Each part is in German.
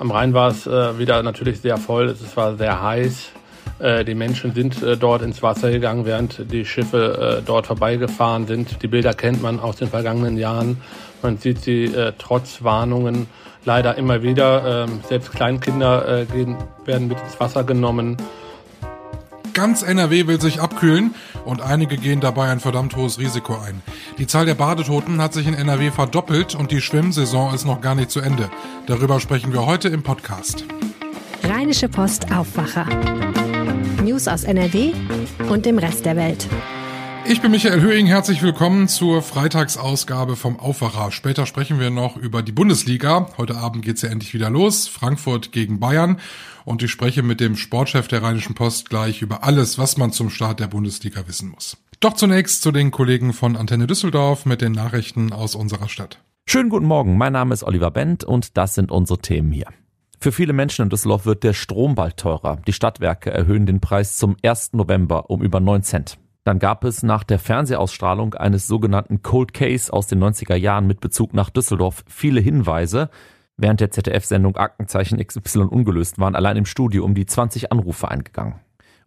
Am Rhein war es äh, wieder natürlich sehr voll, es war sehr heiß. Äh, die Menschen sind äh, dort ins Wasser gegangen, während die Schiffe äh, dort vorbeigefahren sind. Die Bilder kennt man aus den vergangenen Jahren. Man sieht sie äh, trotz Warnungen leider immer wieder. Ähm, selbst Kleinkinder äh, gehen, werden mit ins Wasser genommen. Ganz NRW will sich abkühlen und einige gehen dabei ein verdammt hohes Risiko ein. Die Zahl der Badetoten hat sich in NRW verdoppelt und die Schwimmsaison ist noch gar nicht zu Ende. Darüber sprechen wir heute im Podcast. Rheinische Post Aufwacher. News aus NRW und dem Rest der Welt. Ich bin Michael Höhing, herzlich willkommen zur Freitagsausgabe vom Aufwacher. Später sprechen wir noch über die Bundesliga. Heute Abend geht's ja endlich wieder los. Frankfurt gegen Bayern. Und ich spreche mit dem Sportchef der Rheinischen Post gleich über alles, was man zum Start der Bundesliga wissen muss. Doch zunächst zu den Kollegen von Antenne Düsseldorf mit den Nachrichten aus unserer Stadt. Schönen guten Morgen, mein Name ist Oliver Bent und das sind unsere Themen hier. Für viele Menschen in Düsseldorf wird der Strom bald teurer. Die Stadtwerke erhöhen den Preis zum 1. November um über 9 Cent. Dann gab es nach der Fernsehausstrahlung eines sogenannten Cold Case aus den 90er Jahren mit Bezug nach Düsseldorf viele Hinweise. Während der ZDF-Sendung Aktenzeichen XY ungelöst waren allein im Studio um die 20 Anrufe eingegangen.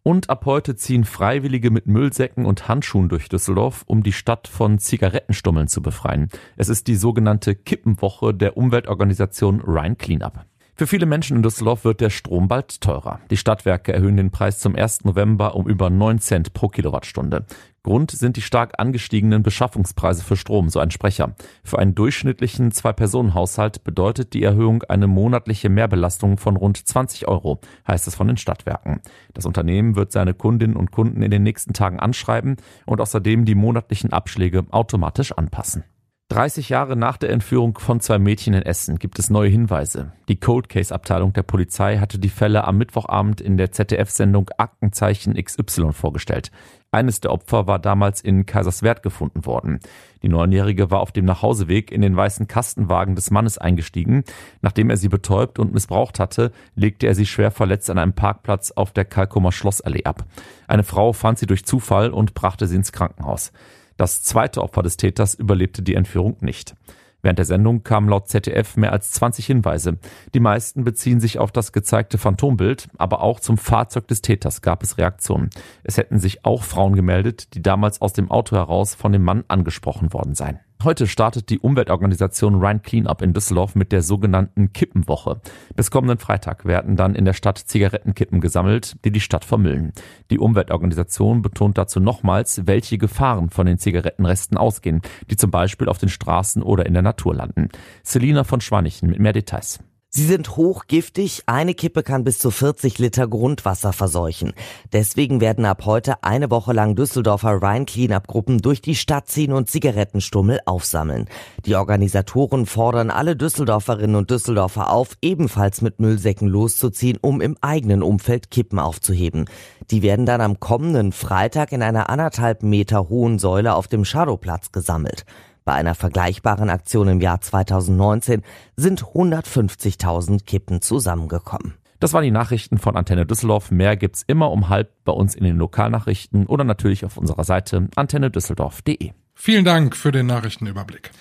Und ab heute ziehen Freiwillige mit Müllsäcken und Handschuhen durch Düsseldorf, um die Stadt von Zigarettenstummeln zu befreien. Es ist die sogenannte Kippenwoche der Umweltorganisation Rhine Cleanup. Für viele Menschen in Düsseldorf wird der Strom bald teurer. Die Stadtwerke erhöhen den Preis zum 1. November um über 9 Cent pro Kilowattstunde. Grund sind die stark angestiegenen Beschaffungspreise für Strom, so ein Sprecher. Für einen durchschnittlichen Zwei-Personen-Haushalt bedeutet die Erhöhung eine monatliche Mehrbelastung von rund 20 Euro, heißt es von den Stadtwerken. Das Unternehmen wird seine Kundinnen und Kunden in den nächsten Tagen anschreiben und außerdem die monatlichen Abschläge automatisch anpassen. 30 Jahre nach der Entführung von zwei Mädchen in Essen gibt es neue Hinweise. Die Cold Case Abteilung der Polizei hatte die Fälle am Mittwochabend in der ZDF-Sendung Aktenzeichen XY vorgestellt. Eines der Opfer war damals in Kaiserswerth gefunden worden. Die Neunjährige war auf dem Nachhauseweg in den weißen Kastenwagen des Mannes eingestiegen. Nachdem er sie betäubt und missbraucht hatte, legte er sie schwer verletzt an einem Parkplatz auf der Kalkumer Schlossallee ab. Eine Frau fand sie durch Zufall und brachte sie ins Krankenhaus. Das zweite Opfer des Täters überlebte die Entführung nicht. Während der Sendung kamen laut ZDF mehr als 20 Hinweise. Die meisten beziehen sich auf das gezeigte Phantombild, aber auch zum Fahrzeug des Täters gab es Reaktionen. Es hätten sich auch Frauen gemeldet, die damals aus dem Auto heraus von dem Mann angesprochen worden seien. Heute startet die Umweltorganisation Rhine Cleanup in Düsseldorf mit der sogenannten Kippenwoche. Bis kommenden Freitag werden dann in der Stadt Zigarettenkippen gesammelt, die die Stadt vermüllen. Die Umweltorganisation betont dazu nochmals, welche Gefahren von den Zigarettenresten ausgehen, die zum Beispiel auf den Straßen oder in der Natur landen. Selina von Schwanichen mit mehr Details. Sie sind hochgiftig, eine Kippe kann bis zu 40 Liter Grundwasser verseuchen. Deswegen werden ab heute eine Woche lang Düsseldorfer Rhein Cleanup Gruppen durch die Stadt ziehen und Zigarettenstummel aufsammeln. Die Organisatoren fordern alle Düsseldorferinnen und Düsseldorfer auf, ebenfalls mit Müllsäcken loszuziehen, um im eigenen Umfeld Kippen aufzuheben. Die werden dann am kommenden Freitag in einer anderthalb Meter hohen Säule auf dem Shadowplatz gesammelt. Bei einer vergleichbaren Aktion im Jahr 2019 sind 150.000 Kippen zusammengekommen. Das waren die Nachrichten von Antenne Düsseldorf. Mehr gibt's immer um halb bei uns in den Lokalnachrichten oder natürlich auf unserer Seite antennedüsseldorf.de. Vielen Dank für den Nachrichtenüberblick.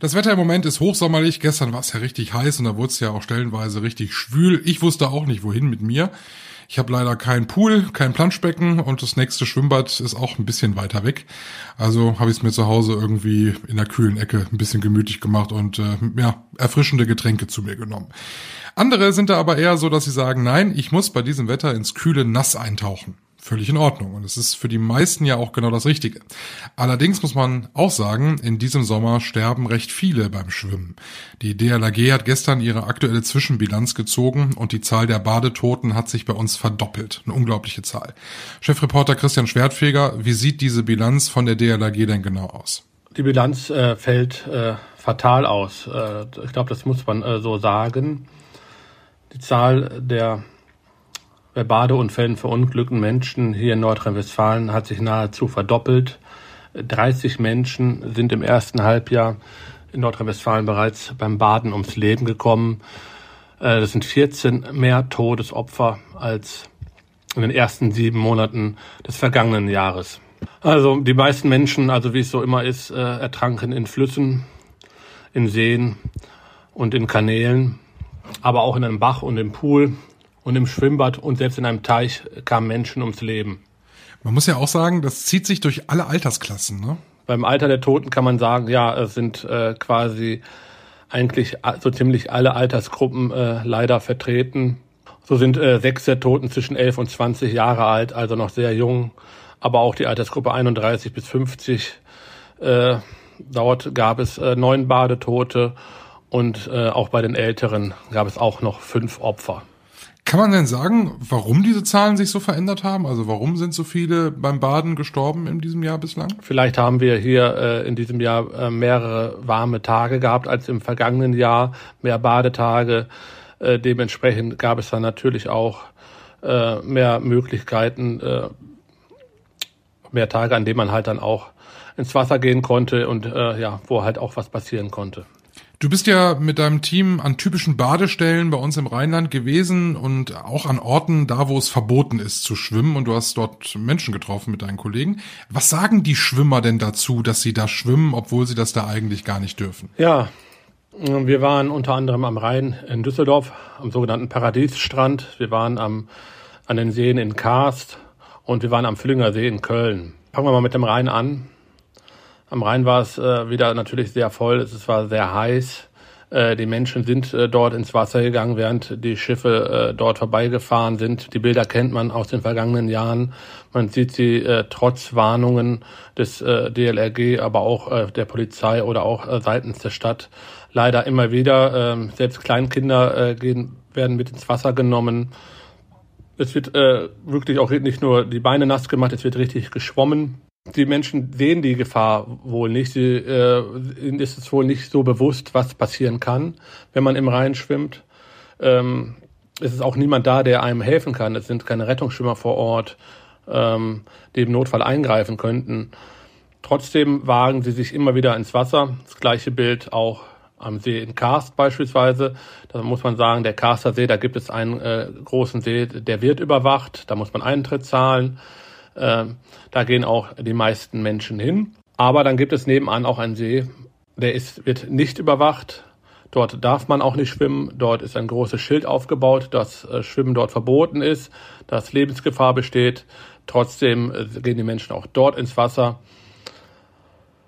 Das Wetter im Moment ist hochsommerlich. Gestern war es ja richtig heiß und da wurde es ja auch stellenweise richtig schwül. Ich wusste auch nicht, wohin mit mir. Ich habe leider keinen Pool, kein Planschbecken und das nächste Schwimmbad ist auch ein bisschen weiter weg. Also habe ich es mir zu Hause irgendwie in der kühlen Ecke ein bisschen gemütlich gemacht und äh, ja, erfrischende Getränke zu mir genommen. Andere sind da aber eher so, dass sie sagen, nein, ich muss bei diesem Wetter ins kühle Nass eintauchen völlig in Ordnung. Und es ist für die meisten ja auch genau das Richtige. Allerdings muss man auch sagen, in diesem Sommer sterben recht viele beim Schwimmen. Die DLAG hat gestern ihre aktuelle Zwischenbilanz gezogen und die Zahl der Badetoten hat sich bei uns verdoppelt. Eine unglaubliche Zahl. Chefreporter Christian Schwertfeger, wie sieht diese Bilanz von der DLAG denn genau aus? Die Bilanz äh, fällt äh, fatal aus. Äh, ich glaube, das muss man äh, so sagen. Die Zahl der bei Badeunfällen verunglückten Menschen hier in Nordrhein-Westfalen hat sich nahezu verdoppelt. 30 Menschen sind im ersten Halbjahr in Nordrhein-Westfalen bereits beim Baden ums Leben gekommen. Äh, das sind 14 mehr Todesopfer als in den ersten sieben Monaten des vergangenen Jahres. Also die meisten Menschen, also wie es so immer ist, äh, ertranken in Flüssen, in Seen und in Kanälen. aber auch in einem Bach und im Pool und im Schwimmbad und selbst in einem Teich kamen Menschen ums Leben. Man muss ja auch sagen, das zieht sich durch alle Altersklassen, ne? Beim Alter der Toten kann man sagen, ja, es sind äh, quasi eigentlich so ziemlich alle Altersgruppen äh, leider vertreten. So sind äh, sechs der Toten zwischen 11 und 20 Jahre alt, also noch sehr jung. Aber auch die Altersgruppe 31 bis 50. Äh, dort gab es äh, neun Badetote und äh, auch bei den Älteren gab es auch noch fünf Opfer. Kann man denn sagen, warum diese Zahlen sich so verändert haben? Also warum sind so viele beim Baden gestorben in diesem Jahr bislang? Vielleicht haben wir hier äh, in diesem Jahr äh, mehrere warme Tage gehabt als im vergangenen Jahr, mehr Badetage. Äh, dementsprechend gab es dann natürlich auch äh, mehr Möglichkeiten, äh, mehr Tage, an denen man halt dann auch ins Wasser gehen konnte und äh, ja, wo halt auch was passieren konnte. Du bist ja mit deinem Team an typischen Badestellen bei uns im Rheinland gewesen und auch an Orten da, wo es verboten ist zu schwimmen und du hast dort Menschen getroffen mit deinen Kollegen. Was sagen die Schwimmer denn dazu, dass sie da schwimmen, obwohl sie das da eigentlich gar nicht dürfen? Ja, wir waren unter anderem am Rhein in Düsseldorf, am sogenannten Paradiesstrand. Wir waren am, an den Seen in Karst und wir waren am Flünger See in Köln. Fangen wir mal mit dem Rhein an. Am Rhein war es äh, wieder natürlich sehr voll, es war sehr heiß. Äh, die Menschen sind äh, dort ins Wasser gegangen, während die Schiffe äh, dort vorbeigefahren sind. Die Bilder kennt man aus den vergangenen Jahren. Man sieht sie äh, trotz Warnungen des äh, DLRG, aber auch der Polizei oder auch seitens der Stadt leider immer wieder. Äh, selbst Kleinkinder gehen, werden mit ins Wasser genommen. Es wird wirklich auch nicht nur die Beine nass gemacht, es wird richtig geschwommen. Die Menschen sehen die Gefahr wohl nicht. Sie, äh, ihnen ist es wohl nicht so bewusst, was passieren kann, wenn man im Rhein schwimmt. Ähm, es ist auch niemand da, der einem helfen kann. Es sind keine Rettungsschwimmer vor Ort, ähm, die im Notfall eingreifen könnten. Trotzdem wagen sie sich immer wieder ins Wasser. Das gleiche Bild auch am See in Karst beispielsweise. Da muss man sagen, der Karster See, da gibt es einen äh, großen See, der wird überwacht. Da muss man Eintritt zahlen. Ähm, da gehen auch die meisten Menschen hin. Aber dann gibt es nebenan auch einen See, der ist, wird nicht überwacht. Dort darf man auch nicht schwimmen. Dort ist ein großes Schild aufgebaut, dass äh, Schwimmen dort verboten ist, dass Lebensgefahr besteht. Trotzdem äh, gehen die Menschen auch dort ins Wasser.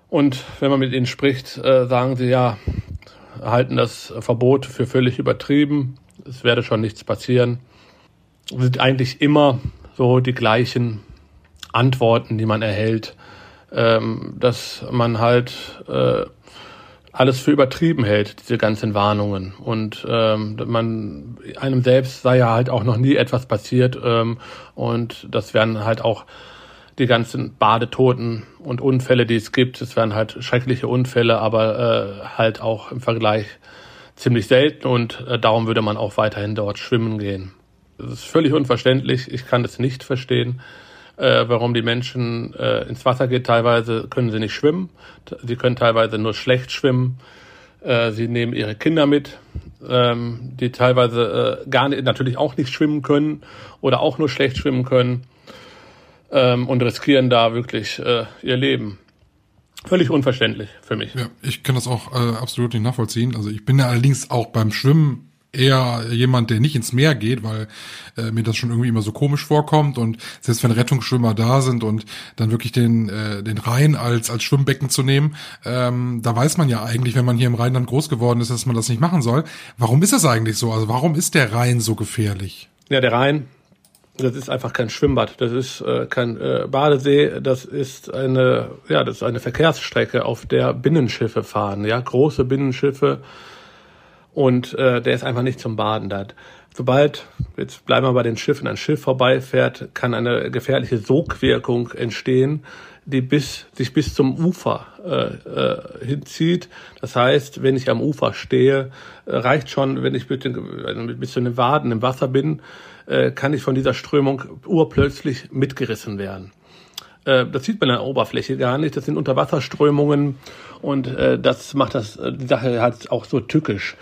Und wenn man mit ihnen spricht, äh, sagen sie ja, halten das Verbot für völlig übertrieben. Es werde schon nichts passieren. Es sind eigentlich immer so die gleichen Antworten, die man erhält, ähm, dass man halt äh, alles für übertrieben hält, diese ganzen Warnungen. Und ähm, man einem selbst sei ja halt auch noch nie etwas passiert. Ähm, und das wären halt auch die ganzen Badetoten und Unfälle, die es gibt. Es wären halt schreckliche Unfälle, aber äh, halt auch im Vergleich ziemlich selten und äh, darum würde man auch weiterhin dort schwimmen gehen. Das ist völlig unverständlich. Ich kann das nicht verstehen äh, warum die Menschen äh, ins Wasser gehen. Teilweise können sie nicht schwimmen, sie können teilweise nur schlecht schwimmen. Äh, sie nehmen ihre Kinder mit, ähm, die teilweise äh, gar nicht, natürlich auch nicht schwimmen können oder auch nur schlecht schwimmen können ähm, und riskieren da wirklich äh, ihr Leben. Völlig unverständlich für mich. Ja, ich kann das auch äh, absolut nicht nachvollziehen. Also ich bin ja allerdings auch beim Schwimmen eher jemand, der nicht ins Meer geht, weil äh, mir das schon irgendwie immer so komisch vorkommt und selbst wenn Rettungsschwimmer da sind und dann wirklich den äh, den Rhein als als Schwimmbecken zu nehmen, ähm, da weiß man ja eigentlich, wenn man hier im Rheinland groß geworden ist, dass man das nicht machen soll. Warum ist das eigentlich so? Also warum ist der Rhein so gefährlich? Ja, der Rhein, das ist einfach kein Schwimmbad, das ist äh, kein äh, Badesee, das ist eine ja, das ist eine Verkehrsstrecke, auf der Binnenschiffe fahren, ja, große Binnenschiffe und äh, der ist einfach nicht zum Baden da. Sobald, jetzt bleiben wir bei den Schiffen, ein Schiff vorbeifährt, kann eine gefährliche Sogwirkung entstehen, die bis, sich bis zum Ufer äh, äh, hinzieht. Das heißt, wenn ich am Ufer stehe, äh, reicht schon, wenn ich mit den, bis zu den Waden im Wasser bin, äh, kann ich von dieser Strömung urplötzlich mitgerissen werden. Äh, das sieht man an der Oberfläche gar nicht. Das sind Unterwasserströmungen und äh, das macht das die Sache halt auch so tückisch.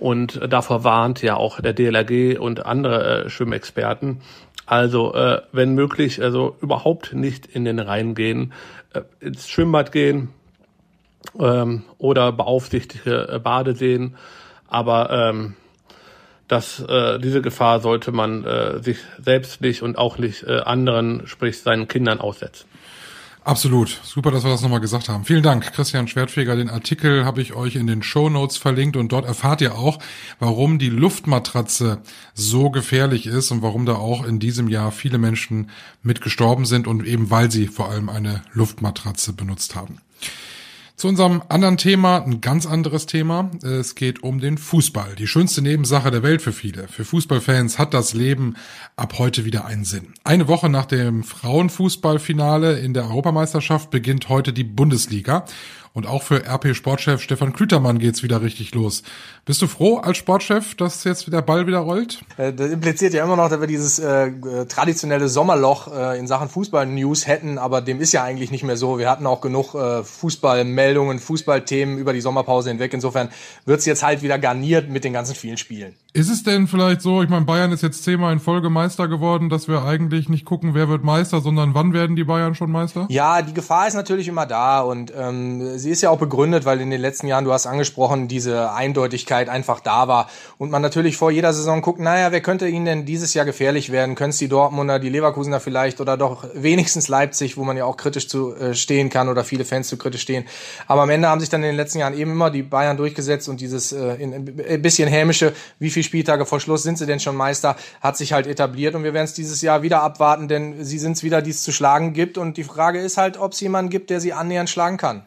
Und davor warnt ja auch der DLRG und andere äh, Schwimmexperten. Also äh, wenn möglich, also überhaupt nicht in den Rhein gehen, äh, ins Schwimmbad gehen ähm, oder beaufsichtigte äh, Badeseen. Aber ähm, dass äh, diese Gefahr sollte man äh, sich selbst nicht und auch nicht äh, anderen, sprich seinen Kindern aussetzen. Absolut. Super, dass wir das nochmal gesagt haben. Vielen Dank, Christian Schwertfeger. Den Artikel habe ich euch in den Show Notes verlinkt und dort erfahrt ihr auch, warum die Luftmatratze so gefährlich ist und warum da auch in diesem Jahr viele Menschen mit gestorben sind und eben weil sie vor allem eine Luftmatratze benutzt haben. Zu unserem anderen Thema, ein ganz anderes Thema. Es geht um den Fußball. Die schönste Nebensache der Welt für viele. Für Fußballfans hat das Leben ab heute wieder einen Sinn. Eine Woche nach dem Frauenfußballfinale in der Europameisterschaft beginnt heute die Bundesliga. Und auch für RP Sportchef Stefan Klütermann geht's wieder richtig los. Bist du froh als Sportchef, dass jetzt der Ball wieder rollt? Äh, das impliziert ja immer noch, dass wir dieses äh, traditionelle Sommerloch äh, in Sachen Fußball-News hätten, aber dem ist ja eigentlich nicht mehr so. Wir hatten auch genug äh, Fußballmeldungen, Fußballthemen über die Sommerpause hinweg. Insofern wird's jetzt halt wieder garniert mit den ganzen vielen Spielen. Ist es denn vielleicht so, ich meine, Bayern ist jetzt zehnmal in Folge Meister geworden, dass wir eigentlich nicht gucken, wer wird Meister, sondern wann werden die Bayern schon Meister? Ja, die Gefahr ist natürlich immer da und ähm, sie ist ja auch begründet, weil in den letzten Jahren, du hast angesprochen, diese Eindeutigkeit einfach da war und man natürlich vor jeder Saison guckt, naja, wer könnte ihnen denn dieses Jahr gefährlich werden? Können es die Dortmunder, die Leverkusener vielleicht oder doch wenigstens Leipzig, wo man ja auch kritisch zu äh, stehen kann oder viele Fans zu kritisch stehen. Aber am Ende haben sich dann in den letzten Jahren eben immer die Bayern durchgesetzt und dieses äh, in, ein bisschen hämische, wie viele Spieltage vor Schluss sind sie denn schon Meister, hat sich halt etabliert und wir werden es dieses Jahr wieder abwarten, denn sie sind es wieder, die es zu schlagen gibt und die Frage ist halt, ob es jemanden gibt, der sie annähernd schlagen kann.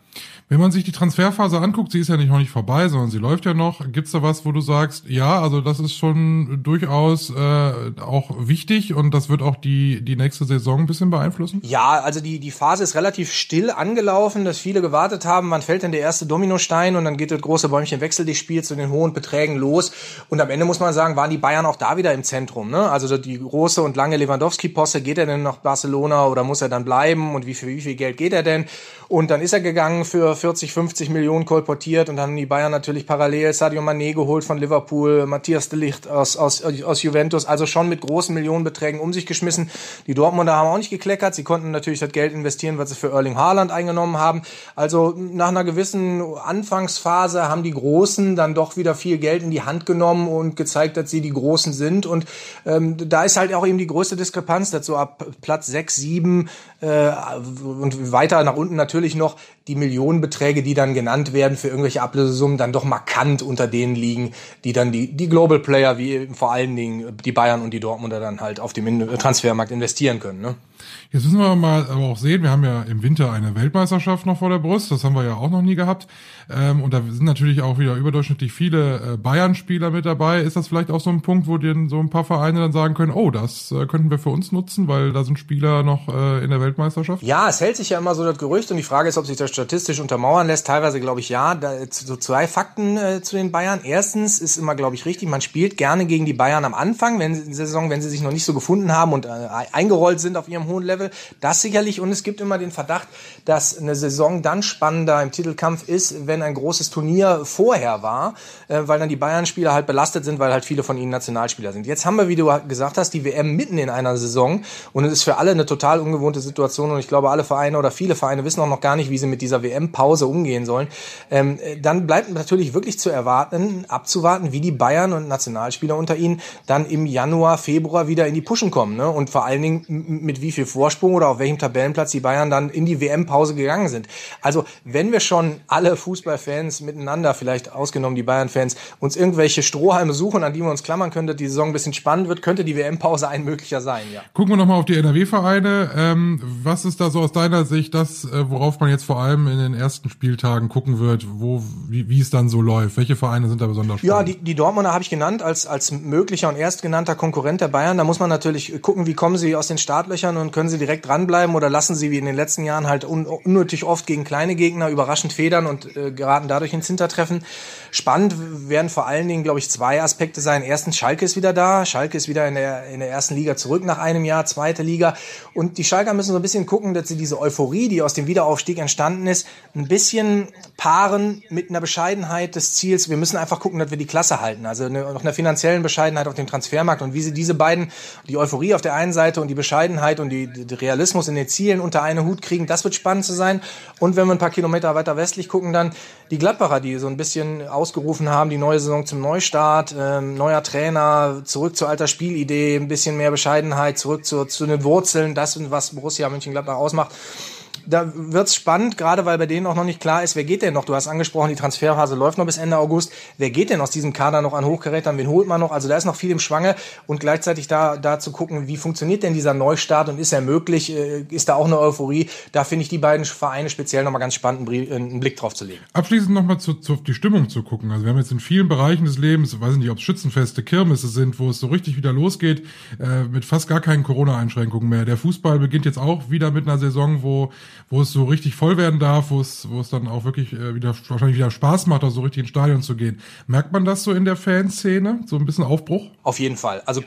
Wenn man sich die Transferphase anguckt, sie ist ja nicht noch nicht vorbei, sondern sie läuft ja noch. Gibt's da was, wo du sagst, ja, also das ist schon durchaus äh, auch wichtig und das wird auch die die nächste Saison ein bisschen beeinflussen? Ja, also die die Phase ist relativ still angelaufen, dass viele gewartet haben, wann fällt denn der erste Dominostein und dann geht das große Bäumchen Wechsel dich Spiel zu den hohen Beträgen los und am Ende muss man sagen, waren die Bayern auch da wieder im Zentrum, ne? Also die große und lange Lewandowski Posse, geht er denn nach Barcelona oder muss er dann bleiben und wie viel wie viel Geld geht er denn? Und dann ist er gegangen für 40, 50 Millionen kolportiert und haben die Bayern natürlich parallel Sadio Mané geholt von Liverpool, Matthias de Ligt aus, aus, aus Juventus, also schon mit großen Millionenbeträgen um sich geschmissen. Die Dortmunder haben auch nicht gekleckert. Sie konnten natürlich das Geld investieren, was sie für Erling Haaland eingenommen haben. Also nach einer gewissen Anfangsphase haben die Großen dann doch wieder viel Geld in die Hand genommen und gezeigt, dass sie die Großen sind. Und ähm, da ist halt auch eben die größte Diskrepanz dazu ab Platz 6, 7 äh, und weiter nach unten natürlich noch die Millionenbeträge, die dann genannt werden für irgendwelche Ablösesummen, dann doch markant unter denen liegen, die dann die, die Global Player, wie vor allen Dingen die Bayern und die Dortmunder dann halt auf dem Transfermarkt investieren können. Ne? Jetzt müssen wir mal aber auch sehen, wir haben ja im Winter eine Weltmeisterschaft noch vor der Brust, das haben wir ja auch noch nie gehabt. Ähm, und da sind natürlich auch wieder überdurchschnittlich viele äh, Bayern-Spieler mit dabei. Ist das vielleicht auch so ein Punkt, wo dir so ein paar Vereine dann sagen können, oh, das äh, könnten wir für uns nutzen, weil da sind Spieler noch äh, in der Weltmeisterschaft? Ja, es hält sich ja immer so das Gerücht und die Frage ist, ob sich das statistisch untermauern lässt. Teilweise glaube ich ja. Da, so zwei Fakten äh, zu den Bayern. Erstens ist immer, glaube ich, richtig, man spielt gerne gegen die Bayern am Anfang, wenn sie, Saison, wenn sie sich noch nicht so gefunden haben und äh, eingerollt sind auf ihrem hohen Level. Level. Das sicherlich. Und es gibt immer den Verdacht, dass eine Saison dann spannender im Titelkampf ist, wenn ein großes Turnier vorher war, äh, weil dann die Bayern-Spieler halt belastet sind, weil halt viele von ihnen Nationalspieler sind. Jetzt haben wir, wie du gesagt hast, die WM mitten in einer Saison und es ist für alle eine total ungewohnte Situation und ich glaube, alle Vereine oder viele Vereine wissen auch noch gar nicht, wie sie mit dieser WM-Pause umgehen sollen. Ähm, dann bleibt natürlich wirklich zu erwarten, abzuwarten, wie die Bayern und Nationalspieler unter ihnen dann im Januar, Februar wieder in die Puschen kommen ne? und vor allen Dingen mit wie viel Vorsprung Vorsprung oder auf welchem Tabellenplatz die Bayern dann in die WM-Pause gegangen sind. Also wenn wir schon alle Fußballfans miteinander, vielleicht ausgenommen die Bayern-Fans, uns irgendwelche Strohhalme suchen, an die wir uns klammern können, dass die Saison ein bisschen spannend wird, könnte die WM-Pause ein möglicher sein, ja. Gucken wir nochmal auf die NRW-Vereine. Ähm, was ist da so aus deiner Sicht das, äh, worauf man jetzt vor allem in den ersten Spieltagen gucken wird, wo, wie, wie es dann so läuft? Welche Vereine sind da besonders spannend? Ja, die, die Dortmunder habe ich genannt als, als möglicher und erstgenannter Konkurrent der Bayern. Da muss man natürlich gucken, wie kommen sie aus den Startlöchern und können sie direkt dranbleiben oder lassen sie wie in den letzten Jahren halt un unnötig oft gegen kleine Gegner überraschend federn und äh, geraten dadurch ins Hintertreffen. Spannend werden vor allen Dingen, glaube ich, zwei Aspekte sein. Erstens, Schalke ist wieder da. Schalke ist wieder in der, in der ersten Liga zurück nach einem Jahr, zweite Liga. Und die Schalker müssen so ein bisschen gucken, dass sie diese Euphorie, die aus dem Wiederaufstieg entstanden ist, ein bisschen paaren mit einer Bescheidenheit des Ziels. Wir müssen einfach gucken, dass wir die Klasse halten. Also eine, noch einer finanziellen Bescheidenheit auf dem Transfermarkt und wie sie diese beiden, die Euphorie auf der einen Seite und die Bescheidenheit und die, die Realismus in den Zielen unter einen Hut kriegen. Das wird spannend zu sein. Und wenn wir ein paar Kilometer weiter westlich gucken, dann die Gladbacher, die so ein bisschen ausgerufen haben, die neue Saison zum Neustart, ähm, neuer Trainer, zurück zur alter Spielidee, ein bisschen mehr Bescheidenheit, zurück zu, zu den Wurzeln, das, was Borussia Mönchengladbach ausmacht da wird's spannend, gerade weil bei denen auch noch nicht klar ist, wer geht denn noch? Du hast angesprochen, die Transferphase läuft noch bis Ende August. Wer geht denn aus diesem Kader noch an Hochgerätern? Wen holt man noch? Also da ist noch viel im Schwange und gleichzeitig da, da zu gucken, wie funktioniert denn dieser Neustart und ist er möglich? Äh, ist da auch eine Euphorie? Da finde ich die beiden Vereine speziell nochmal ganz spannend, einen Blick drauf zu legen. Abschließend nochmal zu, zu die Stimmung zu gucken. Also wir haben jetzt in vielen Bereichen des Lebens, weiß nicht, ob es Schützenfeste, Kirmesse sind, wo es so richtig wieder losgeht, äh, mit fast gar keinen Corona-Einschränkungen mehr. Der Fußball beginnt jetzt auch wieder mit einer Saison, wo, wo es so richtig voll werden darf, wo es, wo es dann auch wirklich äh, wieder wahrscheinlich wieder Spaß macht, da so richtig ins Stadion zu gehen. Merkt man das so in der Fanszene? So ein bisschen Aufbruch? Auf jeden Fall. Also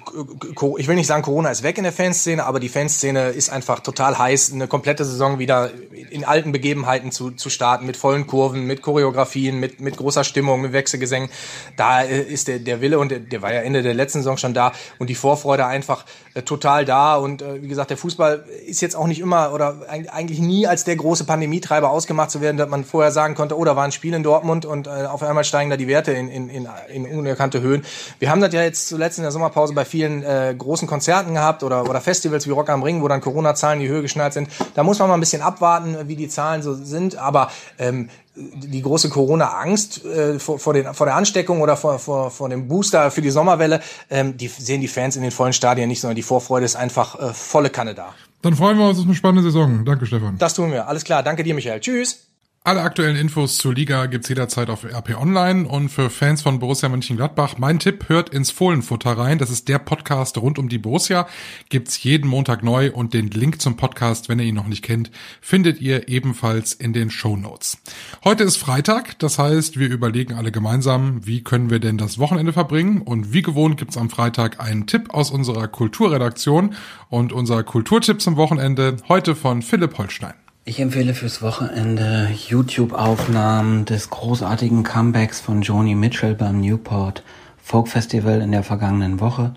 ich will nicht sagen, Corona ist weg in der Fanszene, aber die Fanszene ist einfach total heiß, eine komplette Saison wieder in alten Begebenheiten zu, zu starten, mit vollen Kurven, mit Choreografien, mit, mit großer Stimmung, mit Wechselgesängen. Da äh, ist der, der Wille und der, der war ja Ende der letzten Saison schon da und die Vorfreude einfach äh, total da. Und äh, wie gesagt, der Fußball ist jetzt auch nicht immer oder eigentlich nie als der große Pandemietreiber ausgemacht zu werden, dass man vorher sagen konnte, oh, da war ein Spiel in Dortmund und äh, auf einmal steigen da die Werte in, in, in, in unerkannte Höhen. Wir haben das ja jetzt zuletzt in der Sommerpause bei vielen äh, großen Konzerten gehabt oder, oder Festivals wie Rock am Ring, wo dann Corona-Zahlen die Höhe geschnallt sind. Da muss man mal ein bisschen abwarten, wie die Zahlen so sind. Aber ähm, die große Corona-Angst äh, vor, vor, vor der Ansteckung oder vor, vor, vor dem Booster für die Sommerwelle, ähm, die sehen die Fans in den vollen Stadien nicht, sondern die Vorfreude ist einfach äh, volle Kanne da. Dann freuen wir uns auf eine spannende Saison. Danke, Stefan. Das tun wir. Alles klar. Danke dir, Michael. Tschüss. Alle aktuellen Infos zur Liga gibt's jederzeit auf RP Online und für Fans von Borussia Mönchengladbach, mein Tipp, hört ins Fohlenfutter rein. Das ist der Podcast rund um die Borussia. Gibt's jeden Montag neu und den Link zum Podcast, wenn ihr ihn noch nicht kennt, findet ihr ebenfalls in den Show Notes. Heute ist Freitag, das heißt, wir überlegen alle gemeinsam, wie können wir denn das Wochenende verbringen und wie gewohnt gibt's am Freitag einen Tipp aus unserer Kulturredaktion und unser Kulturtipp zum Wochenende heute von Philipp Holstein. Ich empfehle fürs Wochenende YouTube-Aufnahmen des großartigen Comebacks von Joni Mitchell beim Newport Folk Festival in der vergangenen Woche.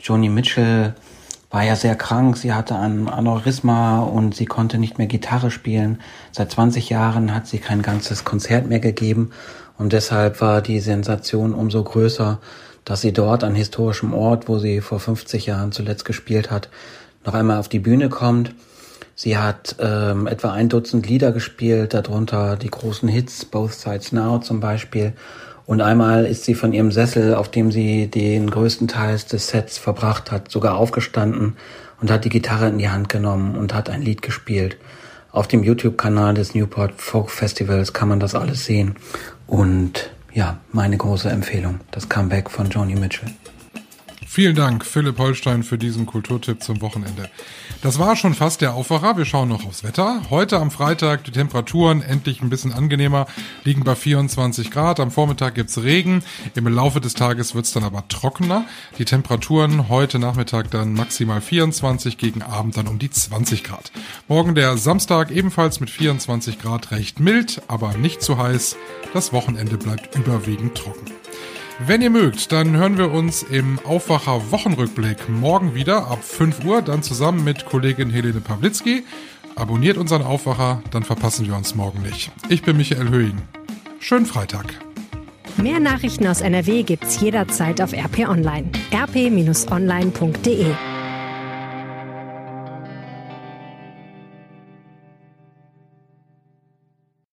Joni Mitchell war ja sehr krank, sie hatte ein Aneurysma und sie konnte nicht mehr Gitarre spielen. Seit 20 Jahren hat sie kein ganzes Konzert mehr gegeben und deshalb war die Sensation umso größer, dass sie dort an historischem Ort, wo sie vor 50 Jahren zuletzt gespielt hat, noch einmal auf die Bühne kommt Sie hat ähm, etwa ein Dutzend Lieder gespielt, darunter die großen Hits, Both Sides Now zum Beispiel. Und einmal ist sie von ihrem Sessel, auf dem sie den größten Teil des Sets verbracht hat, sogar aufgestanden und hat die Gitarre in die Hand genommen und hat ein Lied gespielt. Auf dem YouTube-Kanal des Newport Folk Festivals kann man das alles sehen. Und ja, meine große Empfehlung, das Comeback von Joni Mitchell. Vielen Dank, Philipp Holstein, für diesen Kulturtipp zum Wochenende. Das war schon fast der Aufwacher. Wir schauen noch aufs Wetter. Heute am Freitag die Temperaturen endlich ein bisschen angenehmer, liegen bei 24 Grad. Am Vormittag gibt's Regen. Im Laufe des Tages wird's dann aber trockener. Die Temperaturen heute Nachmittag dann maximal 24, gegen Abend dann um die 20 Grad. Morgen der Samstag ebenfalls mit 24 Grad recht mild, aber nicht zu heiß. Das Wochenende bleibt überwiegend trocken. Wenn ihr mögt, dann hören wir uns im Aufwacher Wochenrückblick morgen wieder ab 5 Uhr, dann zusammen mit Kollegin Helene Pawlitzki. Abonniert unseren Aufwacher, dann verpassen wir uns morgen nicht. Ich bin Michael Höhing. Schönen Freitag. Mehr Nachrichten aus NRW gibt's jederzeit auf RP Online. rp-online.de